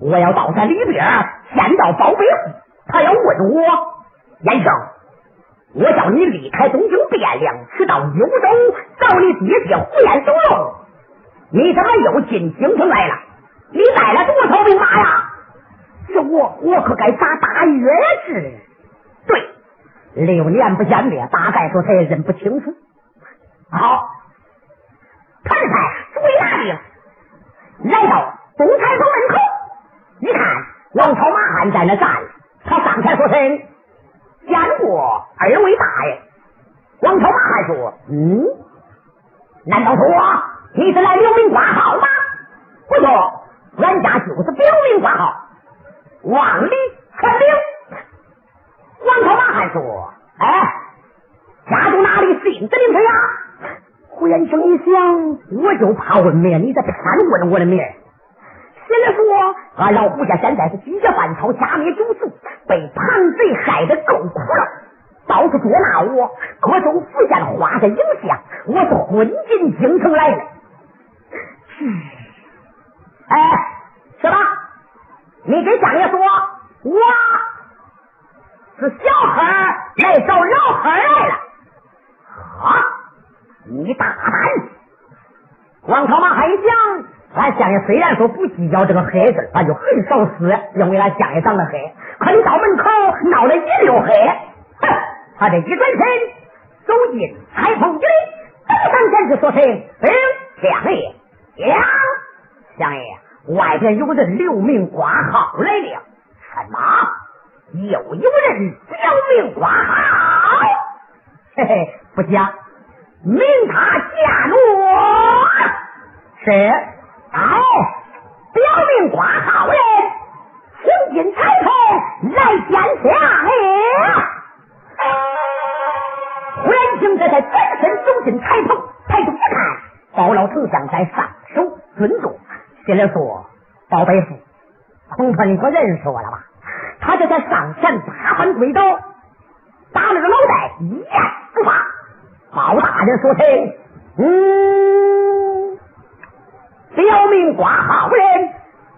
我要到山里边见到包贝虎，他要问我，严生，我叫你离开东京汴梁，去到幽州找你爹爹胡延守用，你怎么又进京城来了？你带了多少兵马呀？这我我可该打大约是？对，六年不见面，大概说他也认不清楚。好，太太注意哪里？来到东台府门口，一王朝马汉在那站，他上前说声：“见过二位大爷。”王朝马汉说：“嗯，难道说你是来留名挂号吗？”不错，俺家就是表名挂号。王里传令。王朝马汉说：“哎，家住哪里？姓子名谁呀？”胡延生一想，我就怕问面，你这偏问我的面。现在说，俺老胡家现在是几家犯草，家灭九族，被叛贼害得够苦了，到处捉拿我，各种符线画着影像，我是混进京城来的。哎，什么？你跟相爷说，我是小孩来找老孩来了。啊，你大胆！王朝马还想，俺相爷虽然说不计较这个黑字，俺就很少死，因为俺相爷长得黑。可你到门口闹了一溜黑，哼！他这一转身走进彩棚里，走上前去说声：“嗯，相爷，呀，相爷。”外边有人留名挂号来了，什么？又有人留名挂号？嘿嘿，不假，命他下落。是，哎，表明挂号人，请进彩棚来见相爷。胡延庆这才转身走进彩棚，抬头一看，包老丞相在上首尊重。心里说：“包贝父，恐怕你不认识我了吧？”他就在上前大翻跪倒，打了个脑袋，一言不发。包大人说：“声：“嗯，表明挂号人，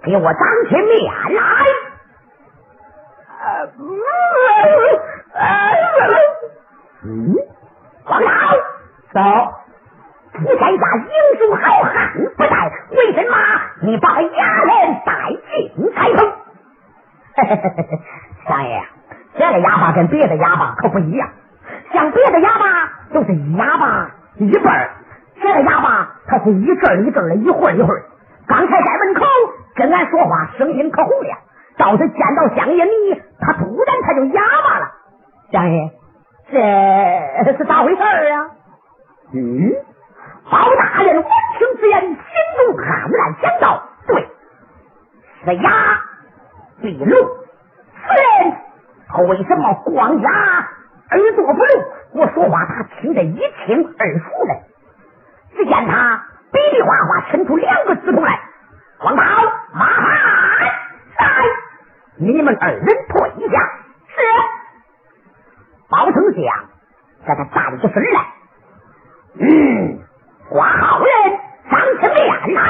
给我长起面来。”嗯，王老走。你在家英雄好汉不在，为什么你把哑人带进彩棚？相爷，这个哑巴跟别的哑巴可不一样。像别的哑巴都是哑巴一辈儿，这个哑巴他是一阵一阵的，一会儿一会儿。刚才在门口跟俺说话，声音可洪亮。倒是见到相爷你，他突然他就哑巴了。相爷，这是咋回事啊？嗯。包大人闻听此言，心中黯然想到：对，是哑必聋。此人他为什么光哑耳朵不聋？我说话他听得一清二楚的。只见他比比划划，伸出两个指头来：“王涛、马汉，来，你们二人退下。”是。包丞相在他站起身来，嗯。挂号人上起面来，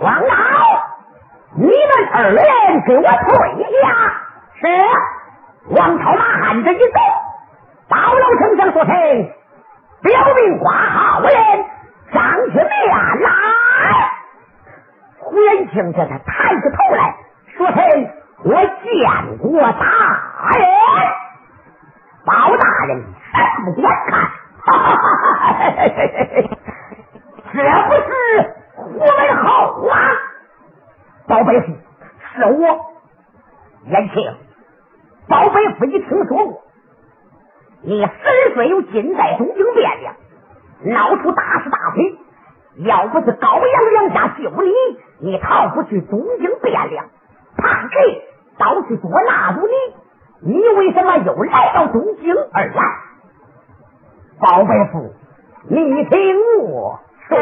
王老，你们二人给我退下。是王朝马汉这一走，包老丞相说声，表明挂号人上起面来。胡延庆这才来说声，我见过大人。包大人不观看。哈哈哈！哈这不是胡文浩啊？包贝夫，是我。延庆，包贝夫，你听说过？你十岁又进在东京汴梁，闹出大是大非。要不是高阳两家救你，你逃不去东京汴梁。怕谁到处捉拿住你，你为什么又来到东京而来？包贝夫，你听我说。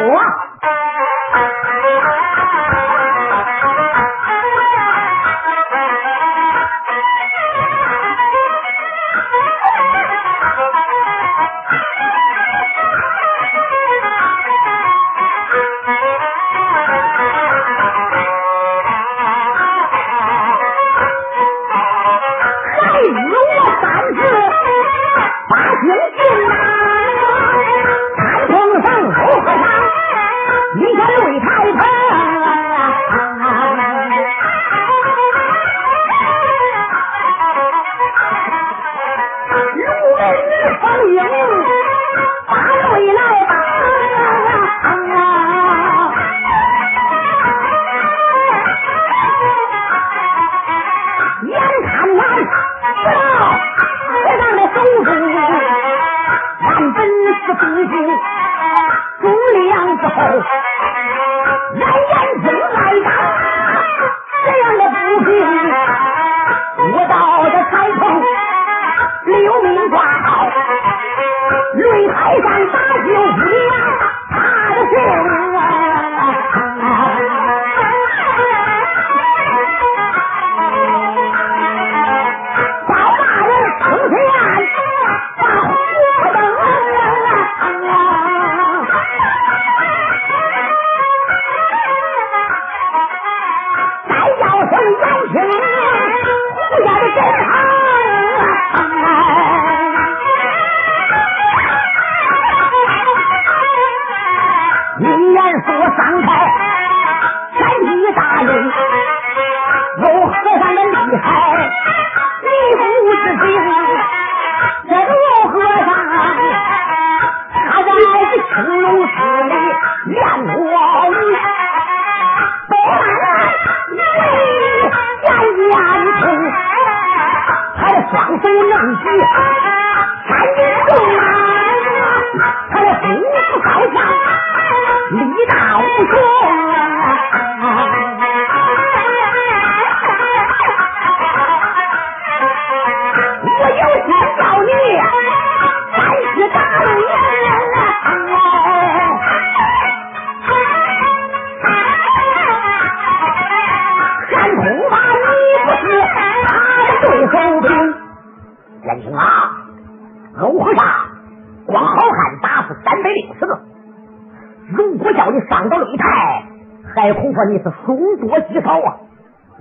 你是凶多吉少啊！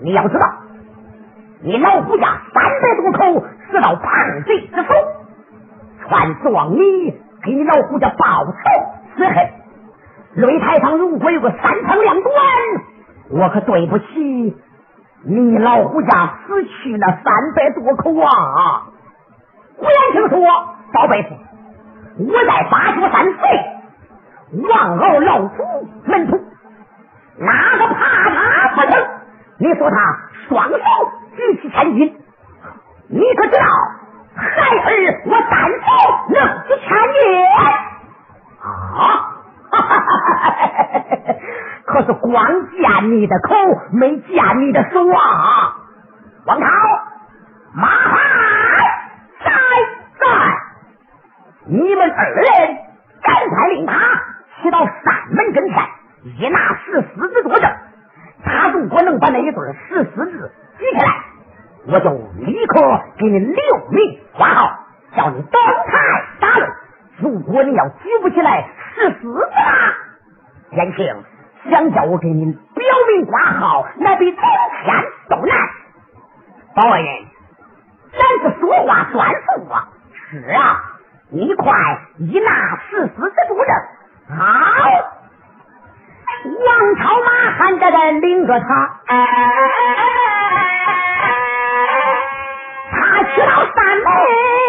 你要知道，你老胡家三百多口死到叛贼之手，传状你给你老胡家报仇雪恨。擂台上如果有个三长两短，我可对不起你老胡家死去那三百多口啊！不言听说，宝贝子，我在八九三岁，王敖老祖门徒。哪个怕他不成？你说他双手举起千斤，你可知道孩儿我单手能举千斤啊？可是光见你的口，没见你的手啊！王涛，麻烦在在，你们二人赶快令他骑到山门跟前。一拿石狮子作证，他如果能把那一对石狮子举起来，我就立刻给你留名挂号，叫你登台打擂。如果你要举不起来石狮子啊，天庆想叫我给你表明挂号，那比登天都难。保安人，咱是说话算数啊！是啊，你快一拿石狮子作证，好。王朝马汉在这领着他，他去到山门。马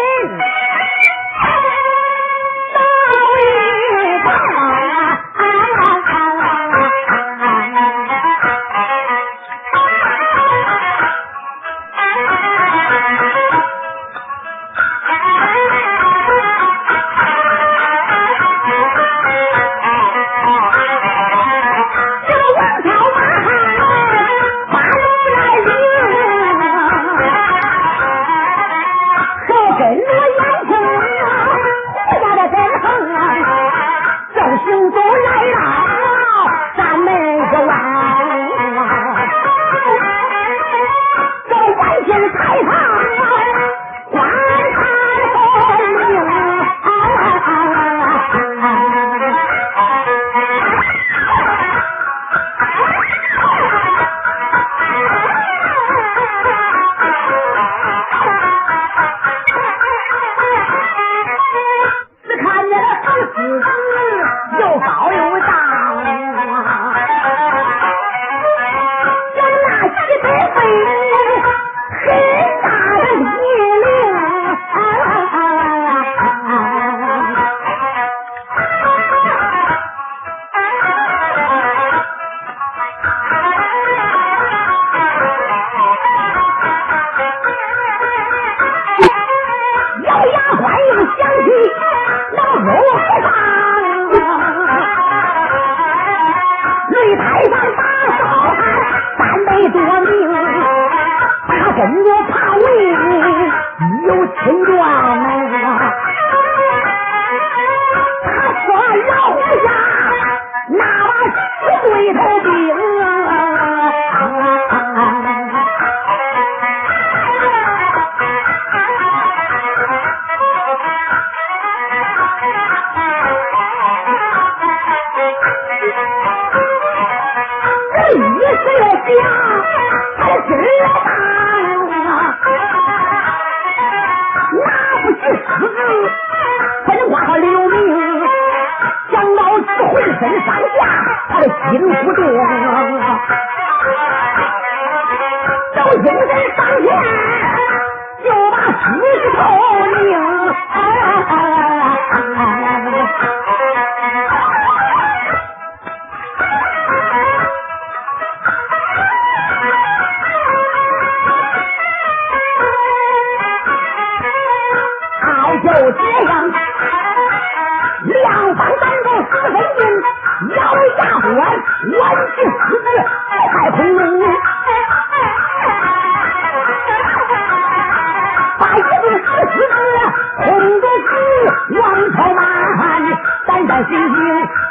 ど。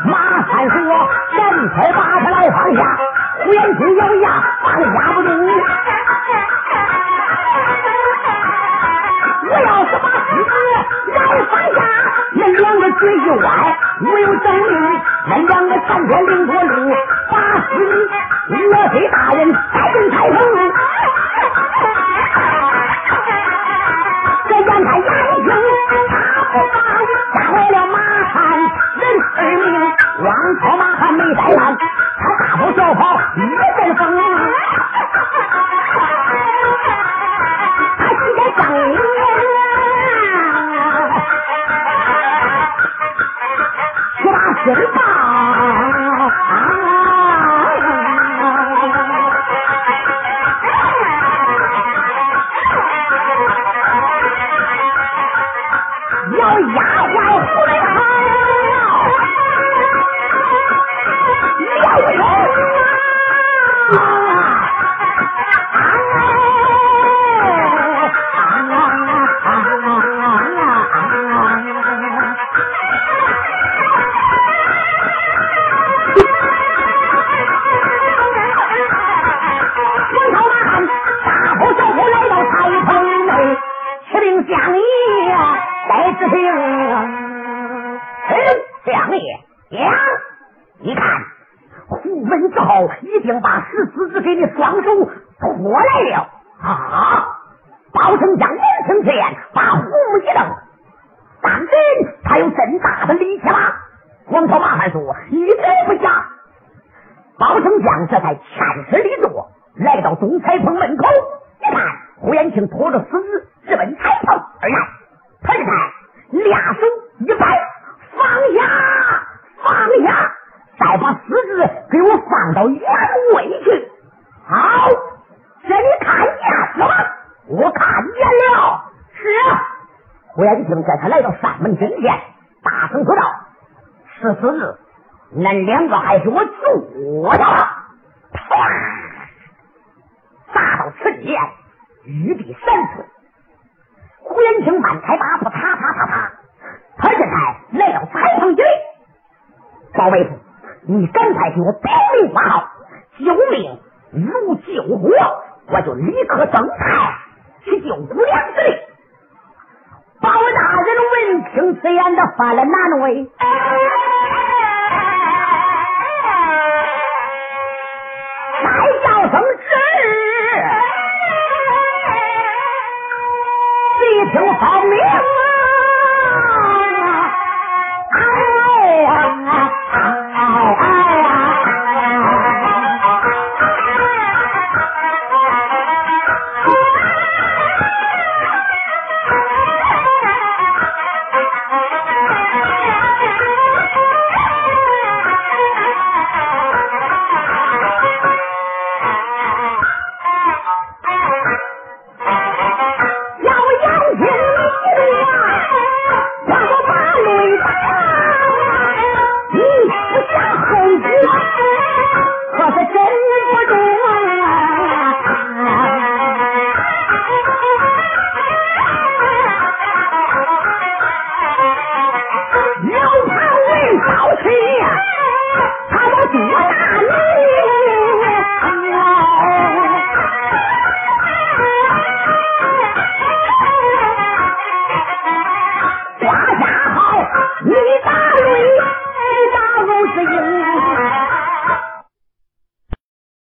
马三说站起来，把他来放下。胡延平咬牙，把他压不住。我要是把狮子来放下，那两个嘴一歪，我有正义，那两个三天两头路，把狮子岳飞大人带进太平路。王朝吗？已经把石狮子给你双手拖来了。啊包丞相闻听此言把虎母一瞪当真他有真大的力气吗王朝马汉说一点不假包丞相这才颤里立坐来到东财棚门口一看胡延庆拖着狮子直奔彩棚而来他的看俩手一摆放下放下再把狮子给我放到原位去。好先看一了吗我看见了。是啊胡延庆在他来到山门跟前大声说道十四日恁两个还是我做的了啪砸到此地玉地三寸胡延庆满台拔步啪啪啪啪他现在来到白胖军包围你刚才给我报命不好，救命如救火，我就立刻登台去救姑娘之力。包大人闻听此言，的犯了难为。在叫声时，一听好命。